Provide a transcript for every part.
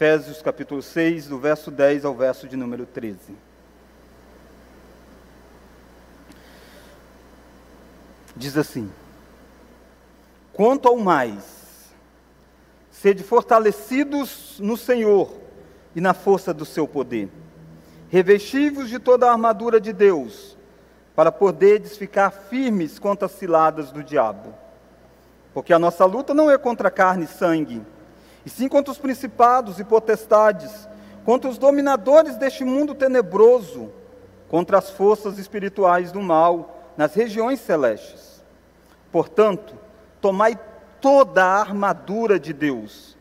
Efésios capítulo 6, do verso 10 ao verso de número 13. Diz assim: Quanto ao mais, sede fortalecidos no Senhor e na força do seu poder, revestivos de toda a armadura de Deus, para poderdes ficar firmes contra as ciladas do diabo. Porque a nossa luta não é contra carne e sangue, e sim contra os principados e potestades, contra os dominadores deste mundo tenebroso, contra as forças espirituais do mal nas regiões celestes. Portanto, tomai toda a armadura de Deus,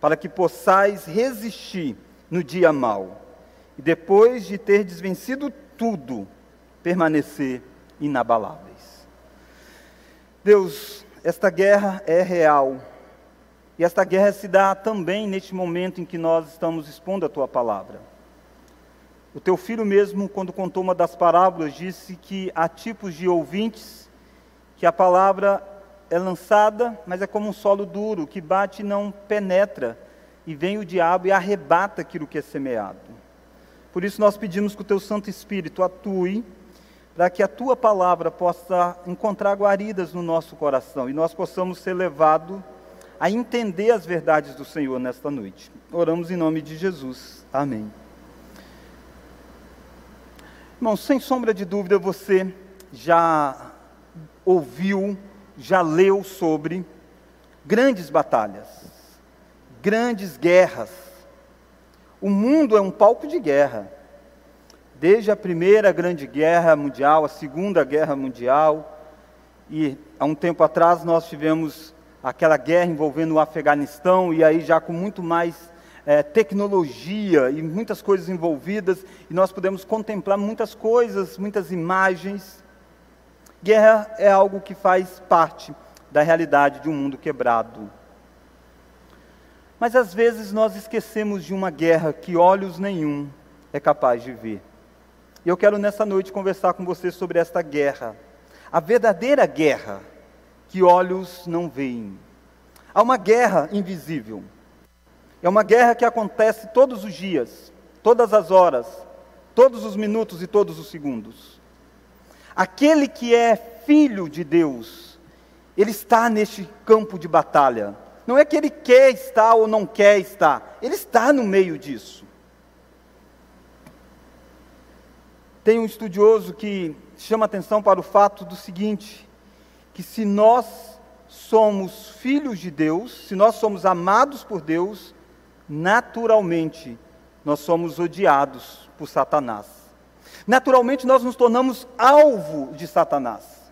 para que possais resistir no dia mau, e depois de ter desvencido tudo, permanecer inabaláveis. Deus, esta guerra é real e esta guerra se dá também neste momento em que nós estamos expondo a tua palavra. O teu filho mesmo, quando contou uma das parábolas, disse que há tipos de ouvintes que a palavra é lançada, mas é como um solo duro, que bate e não penetra, e vem o diabo e arrebata aquilo que é semeado. Por isso nós pedimos que o teu Santo Espírito atue, para que a tua palavra possa encontrar guaridas no nosso coração e nós possamos ser levados a entender as verdades do Senhor nesta noite. Oramos em nome de Jesus. Amém. Irmão, sem sombra de dúvida, você já ouviu, já leu sobre grandes batalhas, grandes guerras. O mundo é um palco de guerra. Desde a primeira grande guerra mundial, a segunda guerra mundial, e há um tempo atrás nós tivemos aquela guerra envolvendo o Afeganistão, e aí já com muito mais é, tecnologia e muitas coisas envolvidas, e nós podemos contemplar muitas coisas, muitas imagens. Guerra é algo que faz parte da realidade de um mundo quebrado. Mas às vezes nós esquecemos de uma guerra que olhos nenhum é capaz de ver. E eu quero nessa noite conversar com você sobre esta guerra, a verdadeira guerra que olhos não veem. Há uma guerra invisível. É uma guerra que acontece todos os dias, todas as horas, todos os minutos e todos os segundos. Aquele que é filho de Deus, ele está neste campo de batalha. Não é que ele quer estar ou não quer estar, ele está no meio disso. Tem um estudioso que chama atenção para o fato do seguinte: que se nós somos filhos de Deus, se nós somos amados por Deus, naturalmente nós somos odiados por Satanás. Naturalmente nós nos tornamos alvo de Satanás.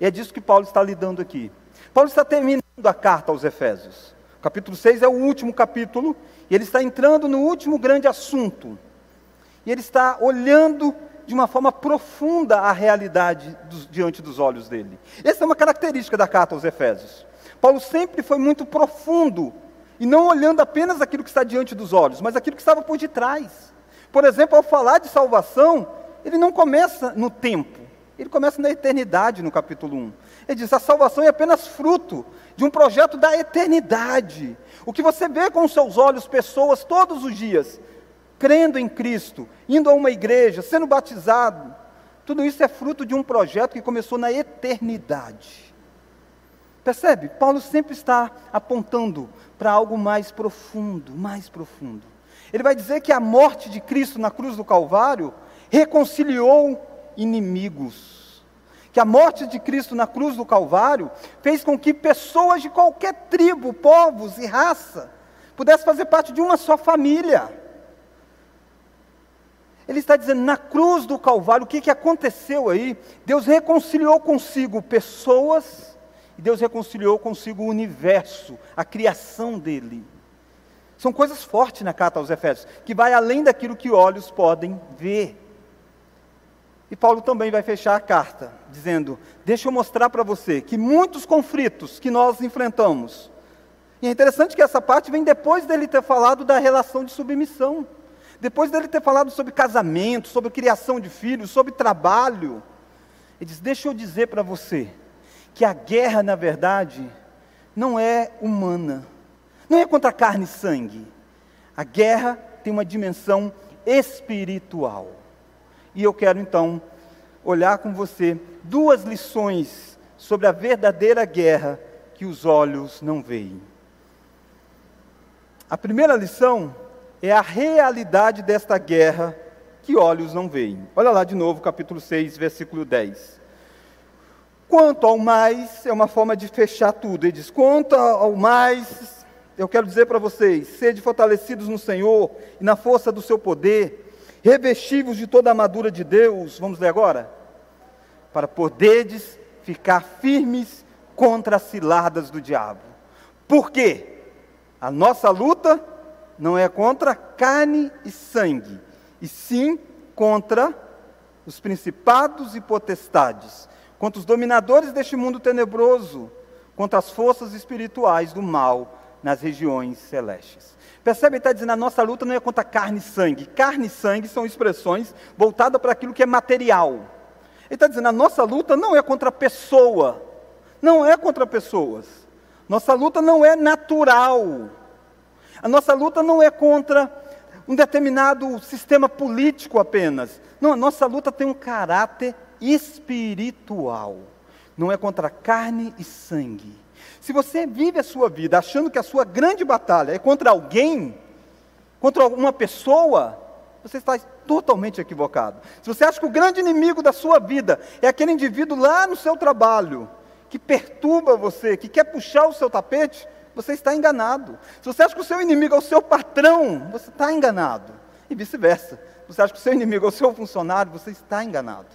E é disso que Paulo está lidando aqui. Paulo está terminando a carta aos Efésios. O capítulo 6 é o último capítulo, e ele está entrando no último grande assunto. E ele está olhando de uma forma profunda a realidade diante dos olhos dele. Essa é uma característica da carta aos Efésios. Paulo sempre foi muito profundo e não olhando apenas aquilo que está diante dos olhos, mas aquilo que estava por detrás. Por exemplo, ao falar de salvação, ele não começa no tempo, ele começa na eternidade, no capítulo 1. Ele diz: a salvação é apenas fruto de um projeto da eternidade. O que você vê com os seus olhos, pessoas todos os dias, crendo em Cristo, indo a uma igreja, sendo batizado, tudo isso é fruto de um projeto que começou na eternidade. Percebe? Paulo sempre está apontando para algo mais profundo, mais profundo. Ele vai dizer que a morte de Cristo na cruz do Calvário reconciliou inimigos. Que a morte de Cristo na cruz do Calvário fez com que pessoas de qualquer tribo, povos e raça pudessem fazer parte de uma só família. Ele está dizendo, na cruz do Calvário, o que, que aconteceu aí? Deus reconciliou consigo pessoas e Deus reconciliou consigo o universo, a criação dele. São coisas fortes na carta aos Efésios, que vai além daquilo que olhos podem ver. E Paulo também vai fechar a carta, dizendo: Deixa eu mostrar para você que muitos conflitos que nós enfrentamos, e é interessante que essa parte vem depois dele ter falado da relação de submissão. Depois dele ter falado sobre casamento, sobre criação de filhos, sobre trabalho, ele diz: Deixa eu dizer para você que a guerra, na verdade, não é humana. Não é contra carne e sangue. A guerra tem uma dimensão espiritual. E eu quero então olhar com você duas lições sobre a verdadeira guerra que os olhos não veem. A primeira lição é a realidade desta guerra que olhos não veem. Olha lá de novo, capítulo 6, versículo 10. Quanto ao mais, é uma forma de fechar tudo. Ele diz: quanto ao mais, eu quero dizer para vocês: sede fortalecidos no Senhor e na força do seu poder, revestivos de toda a armadura de Deus. Vamos ler agora? Para poderdes ficar firmes contra as ciladas do diabo. Por quê? A nossa luta não é contra carne e sangue, e sim contra os principados e potestades, contra os dominadores deste mundo tenebroso, contra as forças espirituais do mal nas regiões celestes. Percebe? Ele está dizendo: a nossa luta não é contra carne e sangue. Carne e sangue são expressões voltadas para aquilo que é material. Ele está dizendo: a nossa luta não é contra a pessoa, não é contra pessoas. Nossa luta não é natural. A nossa luta não é contra um determinado sistema político apenas. Não, a nossa luta tem um caráter espiritual. Não é contra carne e sangue. Se você vive a sua vida achando que a sua grande batalha é contra alguém, contra uma pessoa, você está totalmente equivocado. Se você acha que o grande inimigo da sua vida é aquele indivíduo lá no seu trabalho, que perturba você, que quer puxar o seu tapete, você está enganado. Se você acha que o seu inimigo é o seu patrão, você está enganado. E vice-versa. Você acha que o seu inimigo é o seu funcionário, você está enganado.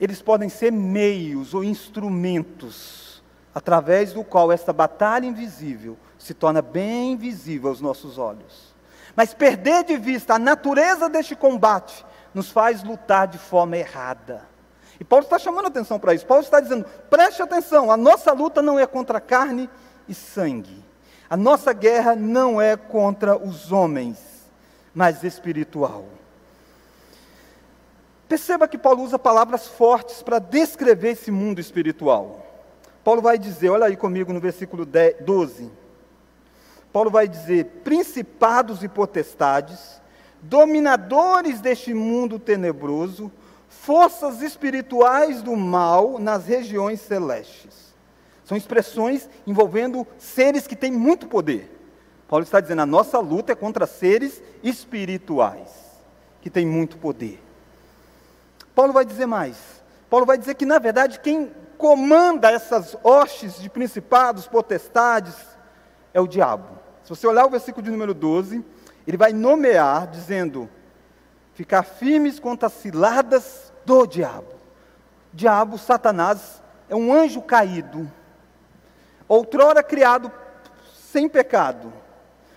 Eles podem ser meios ou instrumentos através do qual esta batalha invisível se torna bem visível aos nossos olhos. Mas perder de vista a natureza deste combate nos faz lutar de forma errada. E Paulo está chamando atenção para isso. Paulo está dizendo: preste atenção, a nossa luta não é contra carne e sangue. A nossa guerra não é contra os homens, mas espiritual. Perceba que Paulo usa palavras fortes para descrever esse mundo espiritual. Paulo vai dizer, olha aí comigo no versículo 12. Paulo vai dizer: principados e potestades, dominadores deste mundo tenebroso, forças espirituais do mal nas regiões celestes. São expressões envolvendo seres que têm muito poder. Paulo está dizendo: a nossa luta é contra seres espirituais, que têm muito poder. Paulo vai dizer mais. Paulo vai dizer que, na verdade, quem comanda essas hostes de principados, potestades, é o diabo. Se você olhar o versículo de número 12, ele vai nomear, dizendo: ficar firmes contra as ciladas do diabo. Diabo, Satanás, é um anjo caído, outrora criado sem pecado,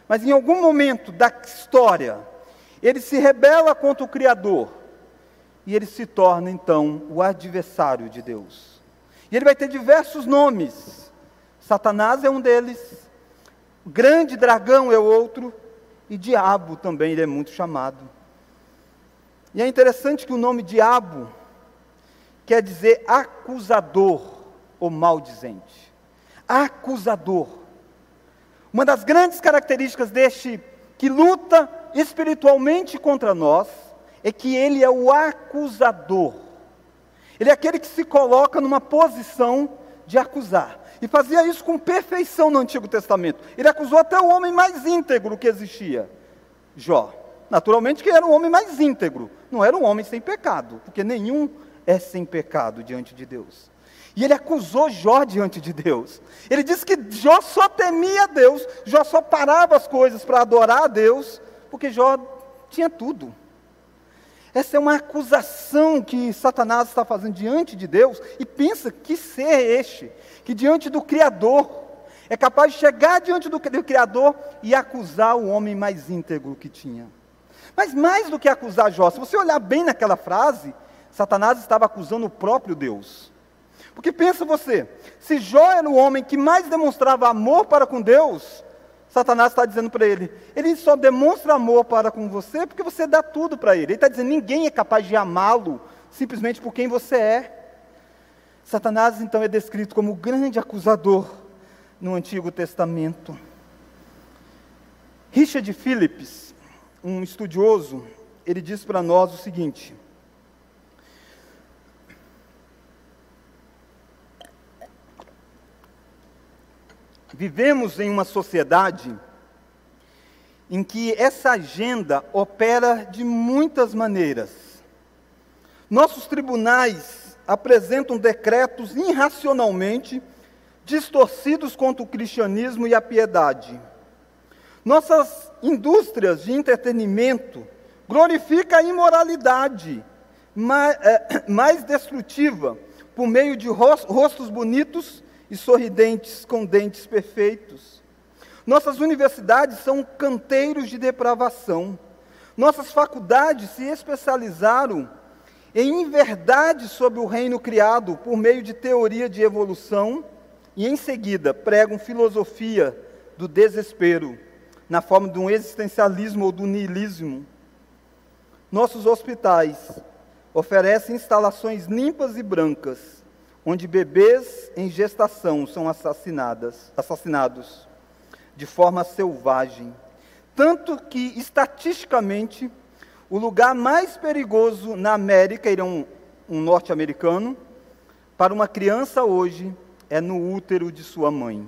mas em algum momento da história, ele se rebela contra o Criador e ele se torna então o adversário de Deus. E ele vai ter diversos nomes. Satanás é um deles, grande dragão é outro, e diabo também ele é muito chamado. E é interessante que o nome diabo quer dizer acusador ou maldizente. Acusador. Uma das grandes características deste que luta espiritualmente contra nós é que ele é o acusador. Ele é aquele que se coloca numa posição de acusar. E fazia isso com perfeição no Antigo Testamento. Ele acusou até o homem mais íntegro que existia, Jó. Naturalmente que era o homem mais íntegro, não era um homem sem pecado, porque nenhum é sem pecado diante de Deus. E ele acusou Jó diante de Deus. Ele disse que Jó só temia Deus, Jó só parava as coisas para adorar a Deus, porque Jó tinha tudo. Essa é uma acusação que Satanás está fazendo diante de Deus, e pensa que ser é este, que diante do Criador, é capaz de chegar diante do, do Criador e acusar o homem mais íntegro que tinha. Mas mais do que acusar Jó, se você olhar bem naquela frase, Satanás estava acusando o próprio Deus. Porque pensa você, se Jó era o homem que mais demonstrava amor para com Deus, Satanás está dizendo para ele: ele só demonstra amor para com você porque você dá tudo para ele. Ele está dizendo: ninguém é capaz de amá-lo simplesmente por quem você é. Satanás então é descrito como o grande acusador no Antigo Testamento. Richard Phillips, um estudioso, ele diz para nós o seguinte: Vivemos em uma sociedade em que essa agenda opera de muitas maneiras. Nossos tribunais apresentam decretos irracionalmente distorcidos contra o cristianismo e a piedade. Nossas indústrias de entretenimento glorificam a imoralidade mais, é, mais destrutiva por meio de rostos bonitos e sorridentes com dentes perfeitos. Nossas universidades são canteiros de depravação. Nossas faculdades se especializaram em verdade sobre o reino criado por meio de teoria de evolução e, em seguida, pregam filosofia do desespero, na forma de um existencialismo ou do niilismo. Nossos hospitais oferecem instalações limpas e brancas, onde bebês em gestação são assassinadas, assassinados de forma selvagem. Tanto que, estatisticamente, o lugar mais perigoso na América, ele é um, um norte-americano, para uma criança hoje é no útero de sua mãe.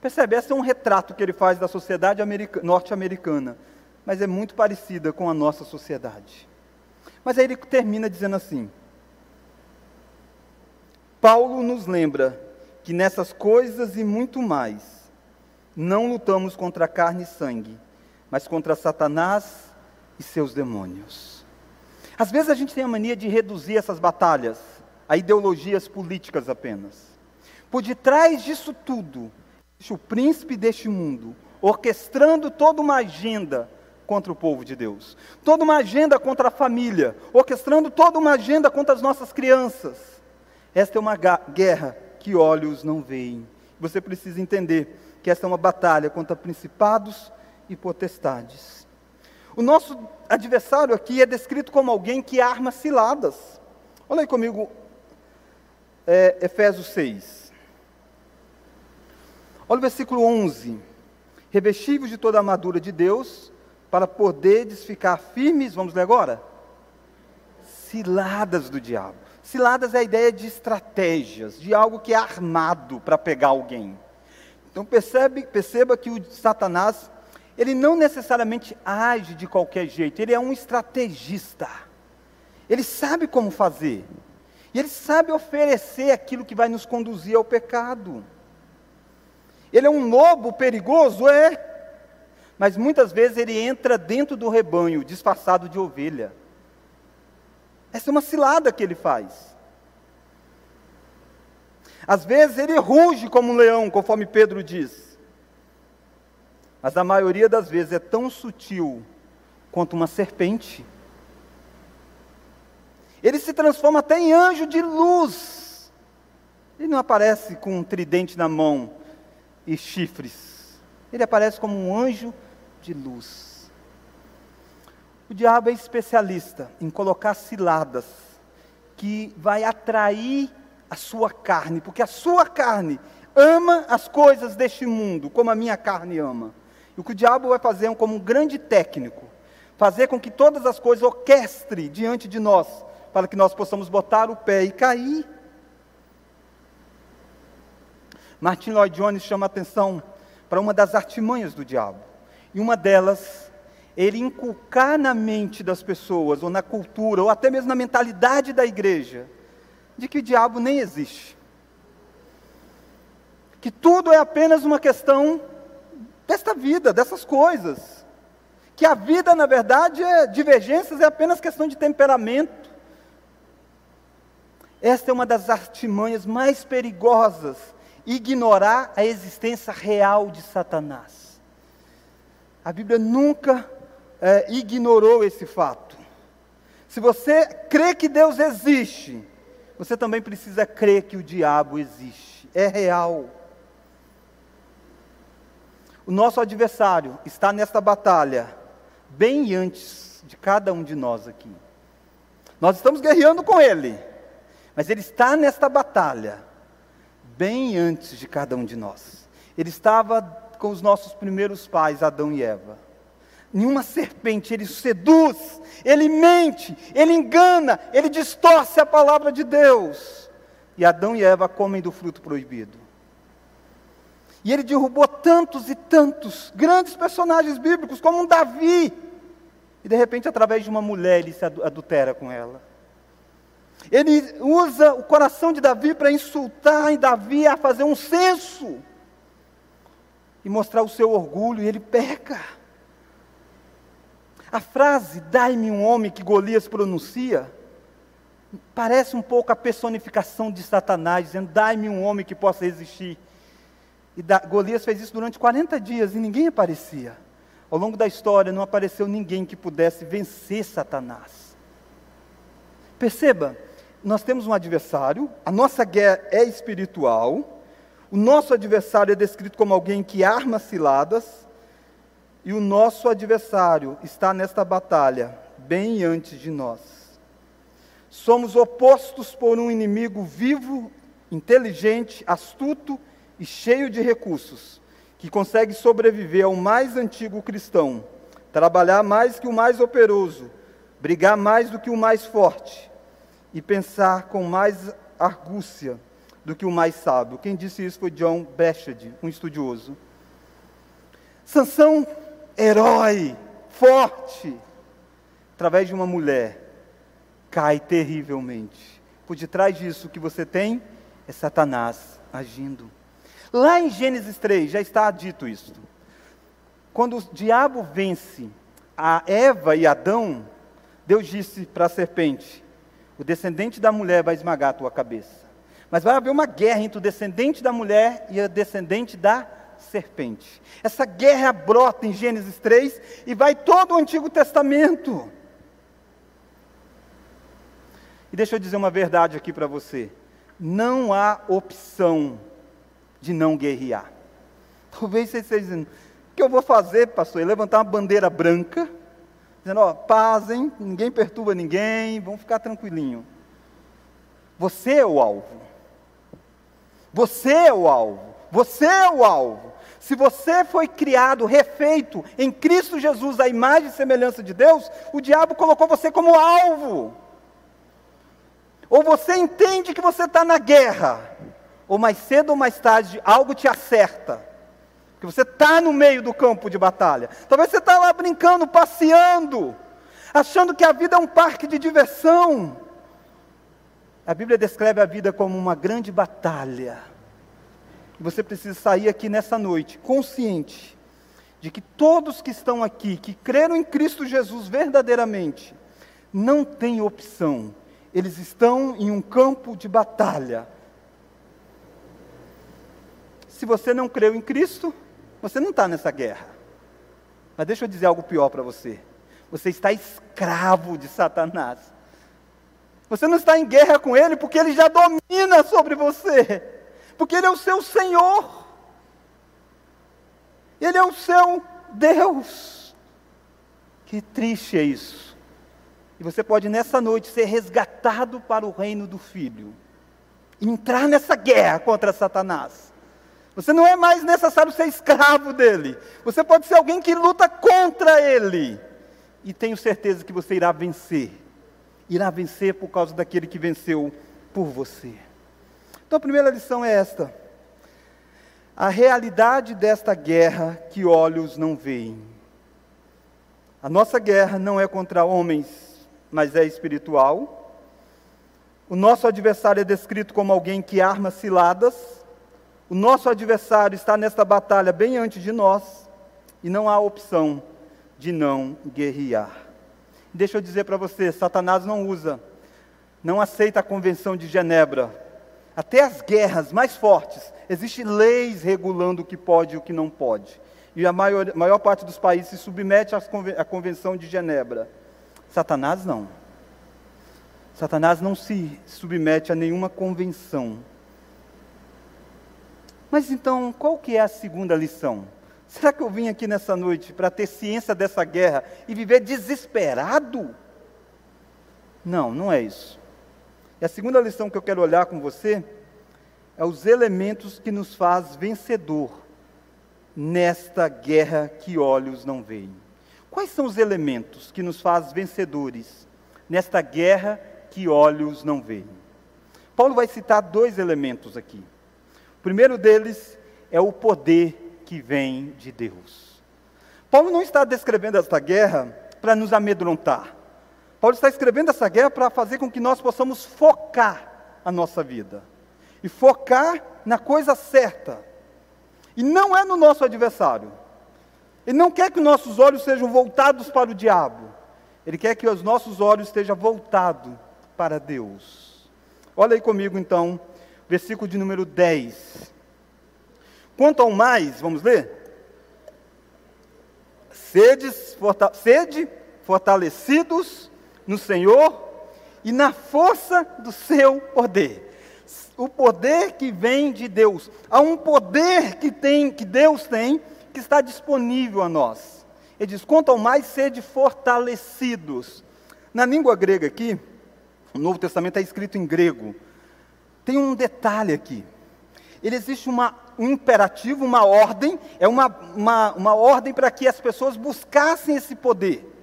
Percebe? Esse é um retrato que ele faz da sociedade norte-americana, mas é muito parecida com a nossa sociedade. Mas aí ele termina dizendo assim: Paulo nos lembra que nessas coisas e muito mais, não lutamos contra carne e sangue, mas contra Satanás e seus demônios. Às vezes a gente tem a mania de reduzir essas batalhas a ideologias políticas apenas. Por detrás disso tudo, o príncipe deste mundo, orquestrando toda uma agenda contra o povo de Deus, toda uma agenda contra a família, orquestrando toda uma agenda contra as nossas crianças. Esta é uma guerra que olhos não veem. Você precisa entender que esta é uma batalha contra principados e potestades. O nosso adversário aqui é descrito como alguém que arma ciladas. Olha aí comigo, é, Efésios 6. Olha o versículo 11. Revestivos de toda a armadura de Deus, para poderes ficar firmes, vamos ler agora? Ciladas do diabo. Ciladas é a ideia de estratégias, de algo que é armado para pegar alguém. Então percebe, perceba que o Satanás, ele não necessariamente age de qualquer jeito, ele é um estrategista. Ele sabe como fazer. E ele sabe oferecer aquilo que vai nos conduzir ao pecado. Ele é um lobo perigoso? É. Mas muitas vezes ele entra dentro do rebanho, disfarçado de ovelha. Essa é uma cilada que ele faz. Às vezes ele ruge como um leão, conforme Pedro diz. Mas a maioria das vezes é tão sutil quanto uma serpente. Ele se transforma até em anjo de luz. Ele não aparece com um tridente na mão, e chifres. Ele aparece como um anjo de luz. O diabo é especialista em colocar ciladas que vai atrair a sua carne, porque a sua carne ama as coisas deste mundo, como a minha carne ama. E o que o diabo vai fazer é como um grande técnico, fazer com que todas as coisas orquestre diante de nós, para que nós possamos botar o pé e cair Martin Lloyd Jones chama atenção para uma das artimanhas do diabo. E uma delas, ele inculcar na mente das pessoas, ou na cultura, ou até mesmo na mentalidade da igreja, de que o diabo nem existe. Que tudo é apenas uma questão desta vida, dessas coisas. Que a vida, na verdade, é divergências, é apenas questão de temperamento. Esta é uma das artimanhas mais perigosas ignorar a existência real de Satanás. A Bíblia nunca é, ignorou esse fato. Se você crê que Deus existe, você também precisa crer que o diabo existe. É real. O nosso adversário está nesta batalha bem antes de cada um de nós aqui. Nós estamos guerreando com ele, mas ele está nesta batalha bem antes de cada um de nós. Ele estava com os nossos primeiros pais, Adão e Eva. Nenhuma serpente, ele seduz, ele mente, ele engana, ele distorce a palavra de Deus. E Adão e Eva comem do fruto proibido. E ele derrubou tantos e tantos grandes personagens bíblicos, como um Davi. E de repente, através de uma mulher, ele se adultera com ela. Ele usa o coração de Davi para insultar em Davi a fazer um censo e mostrar o seu orgulho, e ele peca. A frase, dai-me um homem que Golias pronuncia, parece um pouco a personificação de Satanás, dizendo, dai-me um homem que possa resistir. E da, Golias fez isso durante 40 dias e ninguém aparecia. Ao longo da história não apareceu ninguém que pudesse vencer Satanás. Perceba, nós temos um adversário, a nossa guerra é espiritual, o nosso adversário é descrito como alguém que arma ciladas, e o nosso adversário está nesta batalha, bem antes de nós. Somos opostos por um inimigo vivo, inteligente, astuto e cheio de recursos, que consegue sobreviver ao mais antigo cristão, trabalhar mais que o mais operoso, brigar mais do que o mais forte e pensar com mais argúcia do que o mais sábio. Quem disse isso foi John Bechard, um estudioso. Sansão, herói, forte, através de uma mulher, cai terrivelmente. Por detrás disso, o que você tem é Satanás agindo. Lá em Gênesis 3 já está dito isso. Quando o diabo vence a Eva e Adão, Deus disse para a serpente: o descendente da mulher vai esmagar a tua cabeça. Mas vai haver uma guerra entre o descendente da mulher e o descendente da serpente. Essa guerra brota em Gênesis 3 e vai todo o Antigo Testamento. E deixa eu dizer uma verdade aqui para você: não há opção de não guerrear. Talvez você esteja dizendo: o que eu vou fazer, pastor? É levantar uma bandeira branca dizendo, ó, paz, hein? ninguém perturba ninguém, vamos ficar tranquilinho. Você é o alvo. Você é o alvo. Você é o alvo. Se você foi criado, refeito em Cristo Jesus, a imagem e semelhança de Deus, o diabo colocou você como alvo. Ou você entende que você está na guerra, ou mais cedo ou mais tarde algo te acerta que você está no meio do campo de batalha. Talvez você está lá brincando, passeando, achando que a vida é um parque de diversão. A Bíblia descreve a vida como uma grande batalha. Você precisa sair aqui nessa noite consciente de que todos que estão aqui, que creram em Cristo Jesus verdadeiramente, não têm opção. Eles estão em um campo de batalha. Se você não creu em Cristo, você não está nessa guerra. Mas deixa eu dizer algo pior para você. Você está escravo de Satanás. Você não está em guerra com ele porque ele já domina sobre você. Porque ele é o seu Senhor. Ele é o seu Deus. Que triste é isso. E você pode nessa noite ser resgatado para o reino do Filho. Entrar nessa guerra contra Satanás. Você não é mais necessário ser escravo dele. Você pode ser alguém que luta contra ele. E tenho certeza que você irá vencer. Irá vencer por causa daquele que venceu por você. Então a primeira lição é esta: a realidade desta guerra que olhos não veem. A nossa guerra não é contra homens, mas é espiritual. O nosso adversário é descrito como alguém que arma ciladas o nosso adversário está nesta batalha bem antes de nós e não há opção de não guerrear. Deixa eu dizer para você: Satanás não usa, não aceita a Convenção de Genebra. Até as guerras mais fortes, existem leis regulando o que pode e o que não pode. E a maior, maior parte dos países se submete à Convenção de Genebra. Satanás não. Satanás não se submete a nenhuma convenção. Mas então, qual que é a segunda lição? Será que eu vim aqui nessa noite para ter ciência dessa guerra e viver desesperado? Não, não é isso. E a segunda lição que eu quero olhar com você é os elementos que nos faz vencedor nesta guerra que olhos não veem. Quais são os elementos que nos faz vencedores nesta guerra que olhos não veem? Paulo vai citar dois elementos aqui. O primeiro deles é o poder que vem de Deus. Paulo não está descrevendo esta guerra para nos amedrontar. Paulo está escrevendo essa guerra para fazer com que nós possamos focar a nossa vida e focar na coisa certa. E não é no nosso adversário. Ele não quer que nossos olhos sejam voltados para o diabo. Ele quer que os nossos olhos estejam voltados para Deus. Olha aí comigo então, versículo de número 10. Quanto ao mais, vamos ler? Sedes, forta, sede fortalecidos no Senhor e na força do seu poder. O poder que vem de Deus. Há um poder que tem, que Deus tem, que está disponível a nós. Ele diz: quanto ao mais sede fortalecidos. Na língua grega aqui, o Novo Testamento é escrito em grego. Tem um detalhe aqui. Ele existe uma, um imperativo, uma ordem, é uma, uma, uma ordem para que as pessoas buscassem esse poder.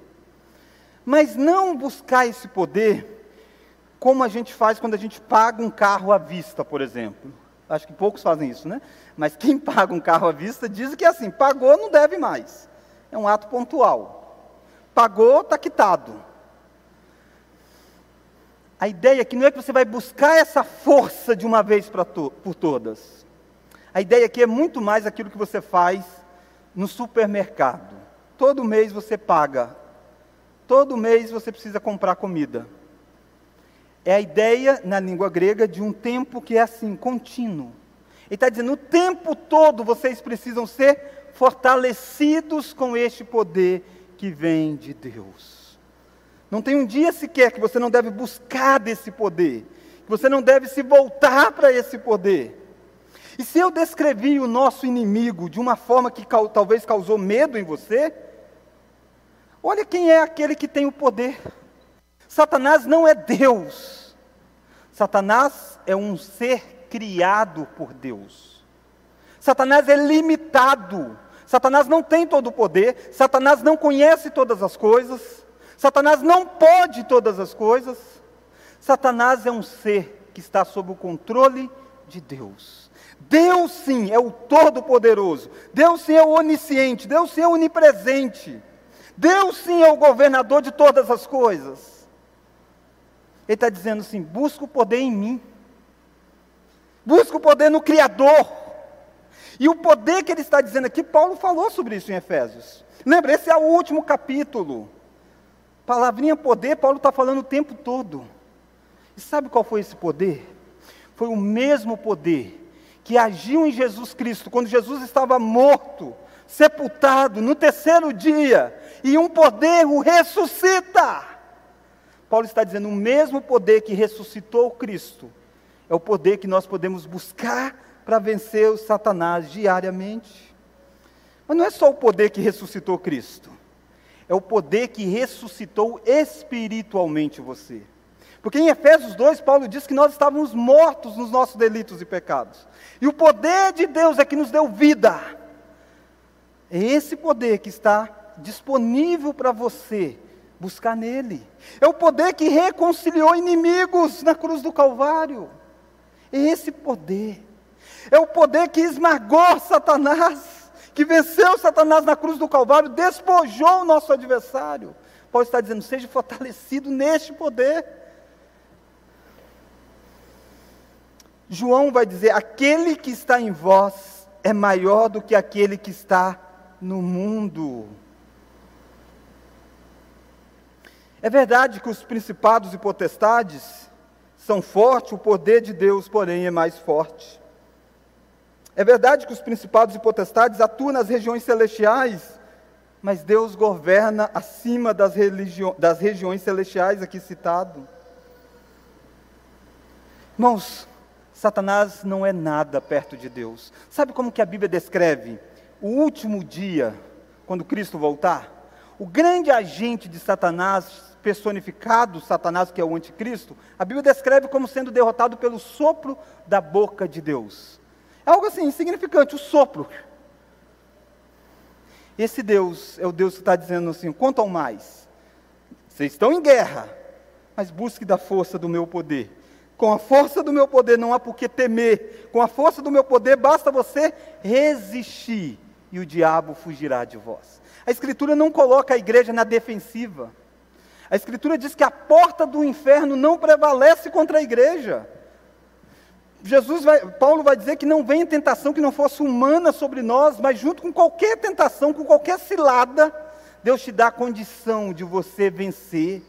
Mas não buscar esse poder como a gente faz quando a gente paga um carro à vista, por exemplo. Acho que poucos fazem isso, né? Mas quem paga um carro à vista diz que é assim: pagou, não deve mais. É um ato pontual. Pagou, está quitado. A ideia aqui não é que você vai buscar essa força de uma vez to por todas. A ideia aqui é muito mais aquilo que você faz no supermercado. Todo mês você paga. Todo mês você precisa comprar comida. É a ideia, na língua grega, de um tempo que é assim, contínuo. Ele está dizendo: o tempo todo vocês precisam ser fortalecidos com este poder que vem de Deus. Não tem um dia sequer que você não deve buscar desse poder, que você não deve se voltar para esse poder. E se eu descrevi o nosso inimigo de uma forma que talvez causou medo em você, olha quem é aquele que tem o poder. Satanás não é Deus. Satanás é um ser criado por Deus. Satanás é limitado. Satanás não tem todo o poder. Satanás não conhece todas as coisas. Satanás não pode todas as coisas. Satanás é um ser que está sob o controle de Deus. Deus sim é o Todo-Poderoso. Deus sim é o onisciente. Deus sim é o onipresente. Deus sim é o governador de todas as coisas. Ele está dizendo assim: busca o poder em mim, busca o poder no Criador. E o poder que ele está dizendo aqui, Paulo falou sobre isso em Efésios. Lembra, esse é o último capítulo. Palavrinha poder, Paulo está falando o tempo todo. E sabe qual foi esse poder? Foi o mesmo poder que agiu em Jesus Cristo, quando Jesus estava morto, sepultado, no terceiro dia, e um poder o ressuscita. Paulo está dizendo: o mesmo poder que ressuscitou Cristo é o poder que nós podemos buscar para vencer o Satanás diariamente. Mas não é só o poder que ressuscitou Cristo, é o poder que ressuscitou espiritualmente você. Porque em Efésios 2, Paulo diz que nós estávamos mortos nos nossos delitos e pecados. E o poder de Deus é que nos deu vida. É esse poder que está disponível para você buscar nele. É o poder que reconciliou inimigos na cruz do Calvário. É esse poder. É o poder que esmagou Satanás, que venceu Satanás na cruz do Calvário, despojou o nosso adversário. Paulo está dizendo: seja fortalecido neste poder. João vai dizer: aquele que está em vós é maior do que aquele que está no mundo. É verdade que os principados e potestades são fortes, o poder de Deus, porém, é mais forte. É verdade que os principados e potestades atuam nas regiões celestiais, mas Deus governa acima das, das regiões celestiais aqui citado. Irmãos, Satanás não é nada perto de Deus. Sabe como que a Bíblia descreve o último dia, quando Cristo voltar? O grande agente de Satanás personificado, Satanás, que é o anticristo, a Bíblia descreve como sendo derrotado pelo sopro da boca de Deus. É algo assim, insignificante, o sopro. Esse Deus é o Deus que está dizendo assim: quanto ao mais, vocês estão em guerra, mas busque da força do meu poder. Com a força do meu poder não há por que temer. Com a força do meu poder basta você resistir e o diabo fugirá de vós. A Escritura não coloca a igreja na defensiva. A Escritura diz que a porta do inferno não prevalece contra a igreja. Jesus vai, Paulo vai dizer que não vem tentação que não fosse humana sobre nós, mas junto com qualquer tentação, com qualquer cilada, Deus te dá a condição de você vencer.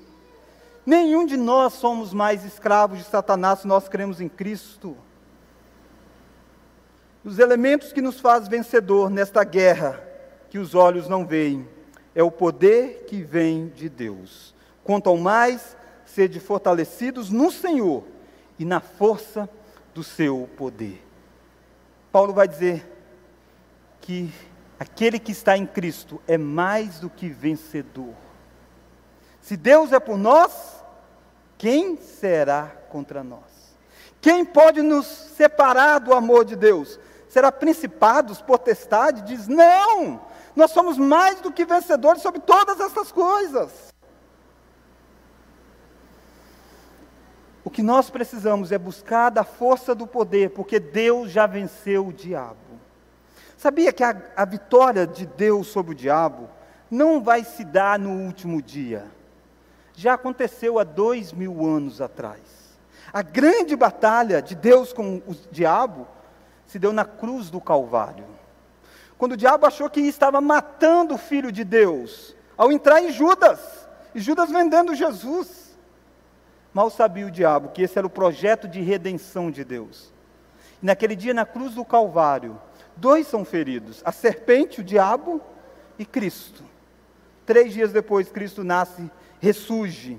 Nenhum de nós somos mais escravos de Satanás se nós cremos em Cristo. Os elementos que nos faz vencedor nesta guerra que os olhos não veem é o poder que vem de Deus. Quanto ao mais, sede fortalecidos no Senhor e na força do seu poder. Paulo vai dizer que aquele que está em Cristo é mais do que vencedor. Se Deus é por nós, quem será contra nós? Quem pode nos separar do amor de Deus? Será principados, potestade? Diz, não! Nós somos mais do que vencedores sobre todas essas coisas. O que nós precisamos é buscar da força do poder, porque Deus já venceu o diabo. Sabia que a, a vitória de Deus sobre o diabo não vai se dar no último dia? Já aconteceu há dois mil anos atrás. A grande batalha de Deus com o diabo se deu na cruz do Calvário. Quando o diabo achou que estava matando o filho de Deus, ao entrar em Judas, e Judas vendendo Jesus. Mal sabia o diabo que esse era o projeto de redenção de Deus. E naquele dia, na cruz do Calvário, dois são feridos: a serpente, o diabo, e Cristo. Três dias depois, Cristo nasce, ressurge,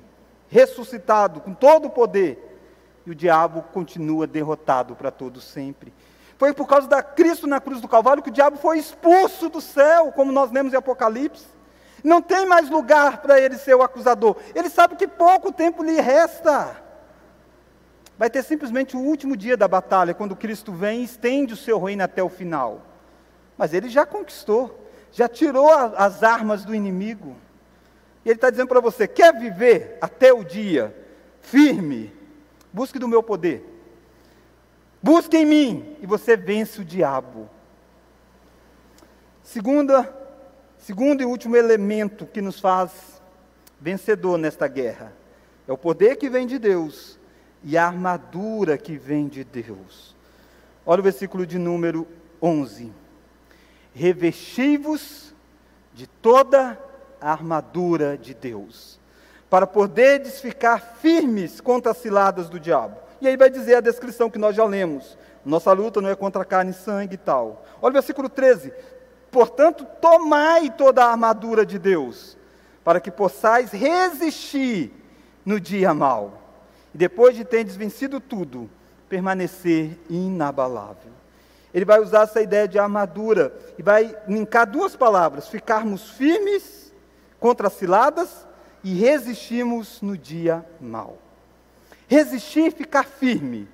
ressuscitado, com todo o poder, e o diabo continua derrotado para todo sempre. Foi por causa da Cristo na cruz do Calvário que o diabo foi expulso do céu, como nós lemos em Apocalipse. Não tem mais lugar para ele ser o acusador. Ele sabe que pouco tempo lhe resta. Vai ter simplesmente o último dia da batalha, quando Cristo vem e estende o seu reino até o final. Mas ele já conquistou, já tirou as armas do inimigo. E ele está dizendo para você: quer viver até o dia firme? Busque do meu poder. Busque em mim e você vence o diabo. Segunda Segundo e último elemento que nos faz vencedor nesta guerra é o poder que vem de Deus e a armadura que vem de Deus. Olha o versículo de número 11. Revesti-vos de toda a armadura de Deus, para poderdes ficar firmes contra as ciladas do diabo. E aí vai dizer a descrição que nós já lemos. Nossa luta não é contra carne e sangue e tal. Olha o versículo 13. Portanto, tomai toda a armadura de Deus, para que possais resistir no dia mau. E depois de terdes vencido tudo, permanecer inabalável. Ele vai usar essa ideia de armadura e vai linkar duas palavras: ficarmos firmes contra as ciladas e resistirmos no dia mau. Resistir, ficar firme,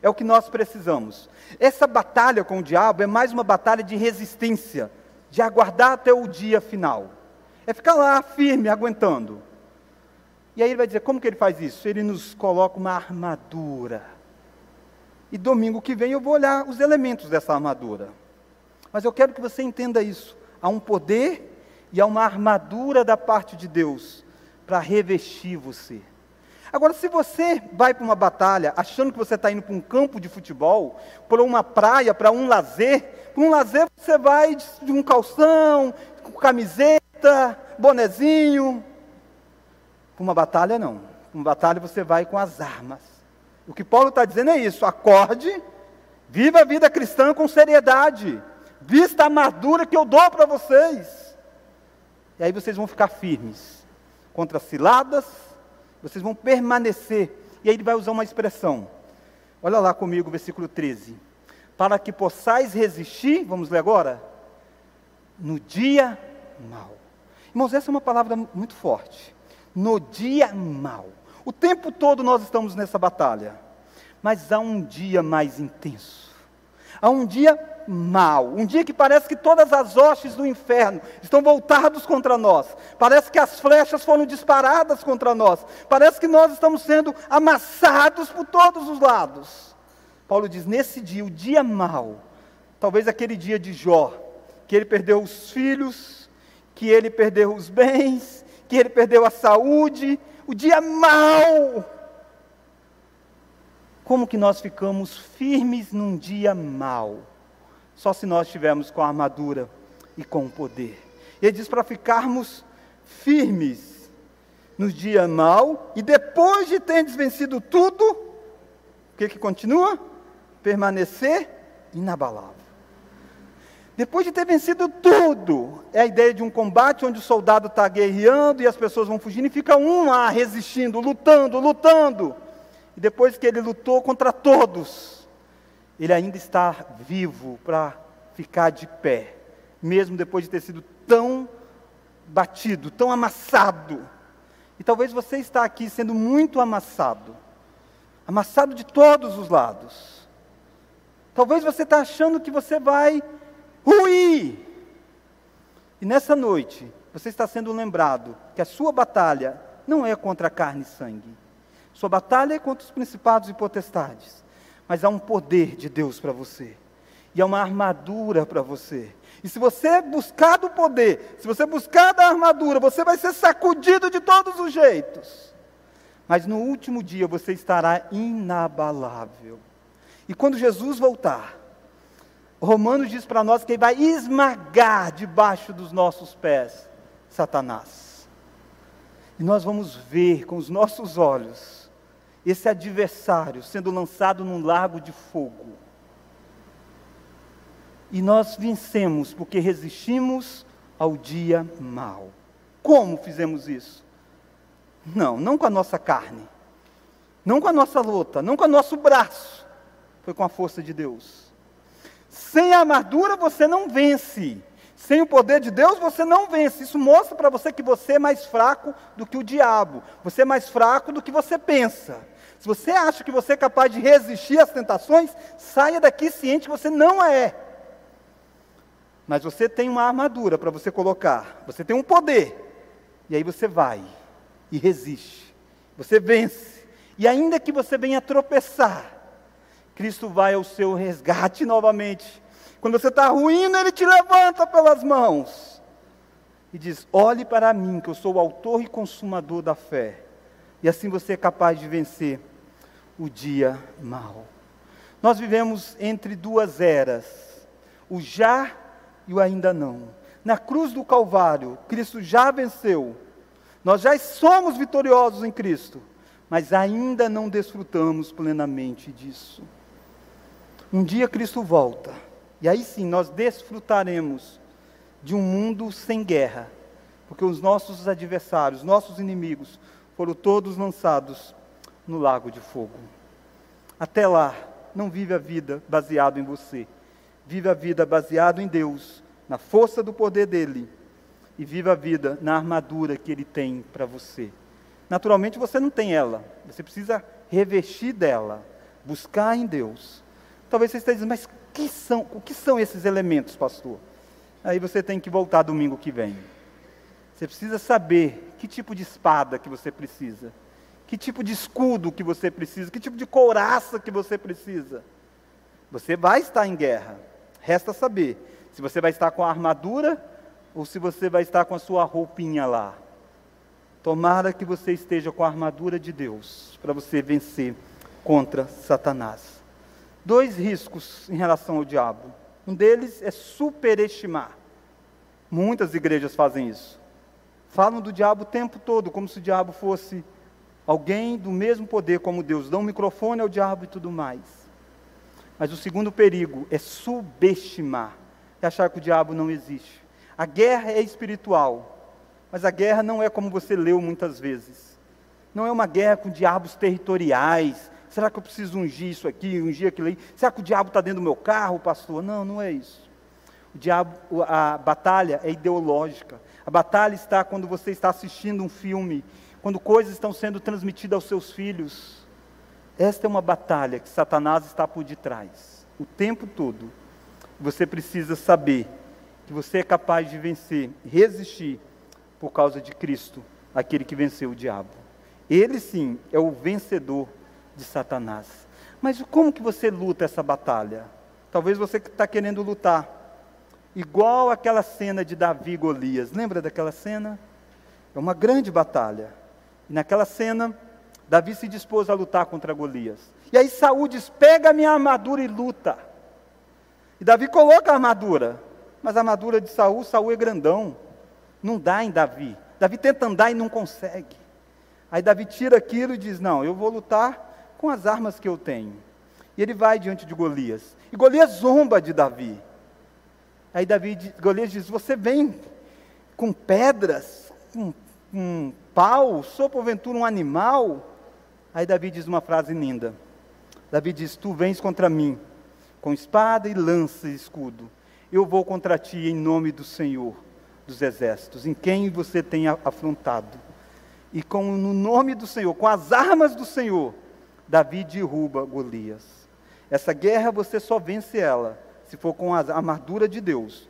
é o que nós precisamos. Essa batalha com o diabo é mais uma batalha de resistência de aguardar até o dia final. É ficar lá firme, aguentando. E aí ele vai dizer: como que ele faz isso? Ele nos coloca uma armadura. E domingo que vem eu vou olhar os elementos dessa armadura. Mas eu quero que você entenda isso. Há um poder e há uma armadura da parte de Deus para revestir você. Agora, se você vai para uma batalha achando que você está indo para um campo de futebol, para uma praia, para um lazer, para um lazer você vai de um calção, com camiseta, bonezinho. Para uma batalha, não. Para uma batalha você vai com as armas. O que Paulo está dizendo é isso: acorde, viva a vida cristã com seriedade, vista a armadura que eu dou para vocês. E aí vocês vão ficar firmes contra ciladas, vocês vão permanecer. E aí ele vai usar uma expressão. Olha lá comigo, versículo 13. Para que possais resistir, vamos ler agora? No dia mau. Irmãos, essa é uma palavra muito forte. No dia mau. O tempo todo nós estamos nessa batalha. Mas há um dia mais intenso. Há um dia mal, um dia que parece que todas as hostes do inferno estão voltadas contra nós, parece que as flechas foram disparadas contra nós, parece que nós estamos sendo amassados por todos os lados. Paulo diz: nesse dia, o dia mau, talvez aquele dia de Jó, que ele perdeu os filhos, que ele perdeu os bens, que ele perdeu a saúde, o dia mau. Como que nós ficamos firmes num dia mau? Só se nós estivermos com a armadura e com o poder. Ele diz para ficarmos firmes no dia mau e depois de termos vencido tudo, o que que continua? Permanecer inabalável. Depois de ter vencido tudo, é a ideia de um combate onde o soldado está guerreando e as pessoas vão fugindo e fica um lá resistindo, lutando, lutando. E depois que ele lutou contra todos, ele ainda está vivo para ficar de pé, mesmo depois de ter sido tão batido, tão amassado. E talvez você está aqui sendo muito amassado, amassado de todos os lados. Talvez você está achando que você vai ruir. E nessa noite, você está sendo lembrado que a sua batalha não é contra carne e sangue. Sua batalha é contra os principados e potestades. Mas há um poder de Deus para você. E há uma armadura para você. E se você buscar do poder, se você buscar da armadura, você vai ser sacudido de todos os jeitos. Mas no último dia você estará inabalável. E quando Jesus voltar, Romanos diz para nós que ele vai esmagar debaixo dos nossos pés Satanás. E nós vamos ver com os nossos olhos esse adversário sendo lançado num lago de fogo. E nós vencemos porque resistimos ao dia mau. Como fizemos isso? Não, não com a nossa carne, não com a nossa luta, não com o nosso braço, foi com a força de Deus. Sem a armadura você não vence. Sem o poder de Deus você não vence. Isso mostra para você que você é mais fraco do que o diabo. Você é mais fraco do que você pensa. Se você acha que você é capaz de resistir às tentações, saia daqui ciente que você não é. Mas você tem uma armadura para você colocar. Você tem um poder. E aí você vai e resiste. Você vence. E ainda que você venha tropeçar, Cristo vai ao seu resgate novamente. Quando você está ruindo, Ele te levanta pelas mãos e diz: Olhe para mim, que eu sou o autor e consumador da fé. E assim você é capaz de vencer o dia mau. Nós vivemos entre duas eras, o já e o ainda não. Na cruz do Calvário, Cristo já venceu. Nós já somos vitoriosos em Cristo, mas ainda não desfrutamos plenamente disso. Um dia Cristo volta, e aí sim nós desfrutaremos de um mundo sem guerra, porque os nossos adversários, nossos inimigos, foram todos lançados no lago de fogo. Até lá, não vive a vida baseado em você, vive a vida baseado em Deus, na força do poder dele, e vive a vida na armadura que ele tem para você. Naturalmente você não tem ela, você precisa revestir dela, buscar em Deus. Talvez você esteja dizendo, mas que são, o que são esses elementos, pastor? Aí você tem que voltar domingo que vem. Você precisa saber que tipo de espada que você precisa, que tipo de escudo que você precisa, que tipo de couraça que você precisa. Você vai estar em guerra. Resta saber se você vai estar com a armadura ou se você vai estar com a sua roupinha lá. Tomara que você esteja com a armadura de Deus para você vencer contra Satanás dois riscos em relação ao diabo. Um deles é superestimar. Muitas igrejas fazem isso. Falam do diabo o tempo todo, como se o diabo fosse alguém do mesmo poder como Deus. Dão um microfone ao diabo e tudo mais. Mas o segundo perigo é subestimar, é achar que o diabo não existe. A guerra é espiritual, mas a guerra não é como você leu muitas vezes. Não é uma guerra com diabos territoriais, Será que eu preciso ungir isso aqui, ungir aquilo aí? Será que o diabo está dentro do meu carro, pastor? Não, não é isso. O diabo, a batalha é ideológica. A batalha está quando você está assistindo um filme, quando coisas estão sendo transmitidas aos seus filhos. Esta é uma batalha que Satanás está por detrás, o tempo todo, Você precisa saber que você é capaz de vencer, resistir por causa de Cristo, aquele que venceu o diabo. Ele sim é o vencedor de Satanás. Mas como que você luta essa batalha? Talvez você está querendo lutar igual aquela cena de Davi e Golias. Lembra daquela cena? É uma grande batalha. E naquela cena, Davi se dispôs a lutar contra Golias. E aí Saúl diz: pega a minha armadura e luta. E Davi coloca a armadura. Mas a armadura de Saúl, Saúl é grandão. Não dá em Davi. Davi tenta andar e não consegue. Aí Davi tira aquilo e diz: Não, eu vou lutar com as armas que eu tenho. E ele vai diante de Golias. E Golias zomba de Davi. Aí Davi, Golias diz: Você vem com pedras, com um pau, sou porventura um animal? Aí Davi diz uma frase linda. Davi diz: Tu vens contra mim com espada e lança e escudo. Eu vou contra ti em nome do Senhor dos exércitos, em quem você tem afrontado. E com no nome do Senhor, com as armas do Senhor, Davi derruba Golias. Essa guerra você só vence ela se for com a armadura de Deus,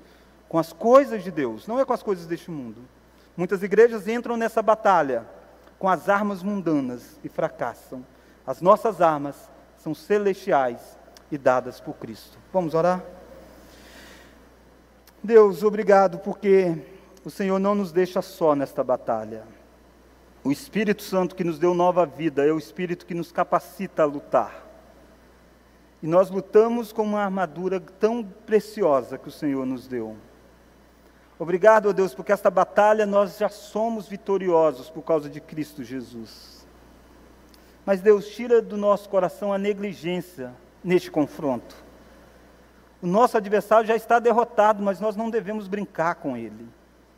com as coisas de Deus, não é com as coisas deste mundo. Muitas igrejas entram nessa batalha com as armas mundanas e fracassam. As nossas armas são celestiais e dadas por Cristo. Vamos orar? Deus, obrigado porque o Senhor não nos deixa só nesta batalha. O Espírito Santo que nos deu nova vida é o Espírito que nos capacita a lutar. E nós lutamos com uma armadura tão preciosa que o Senhor nos deu. Obrigado, ó Deus, porque esta batalha nós já somos vitoriosos por causa de Cristo Jesus. Mas Deus, tira do nosso coração a negligência neste confronto. O nosso adversário já está derrotado, mas nós não devemos brincar com ele.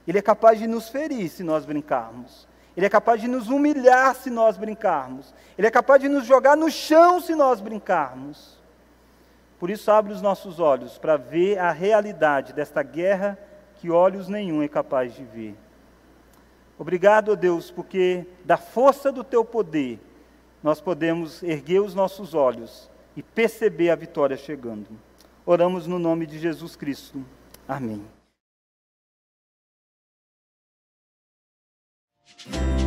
Ele é capaz de nos ferir se nós brincarmos. Ele é capaz de nos humilhar se nós brincarmos. Ele é capaz de nos jogar no chão se nós brincarmos. Por isso, abre os nossos olhos para ver a realidade desta guerra que olhos nenhum é capaz de ver. Obrigado, ó Deus, porque da força do teu poder nós podemos erguer os nossos olhos e perceber a vitória chegando. Oramos no nome de Jesus Cristo. Amém. Thank you.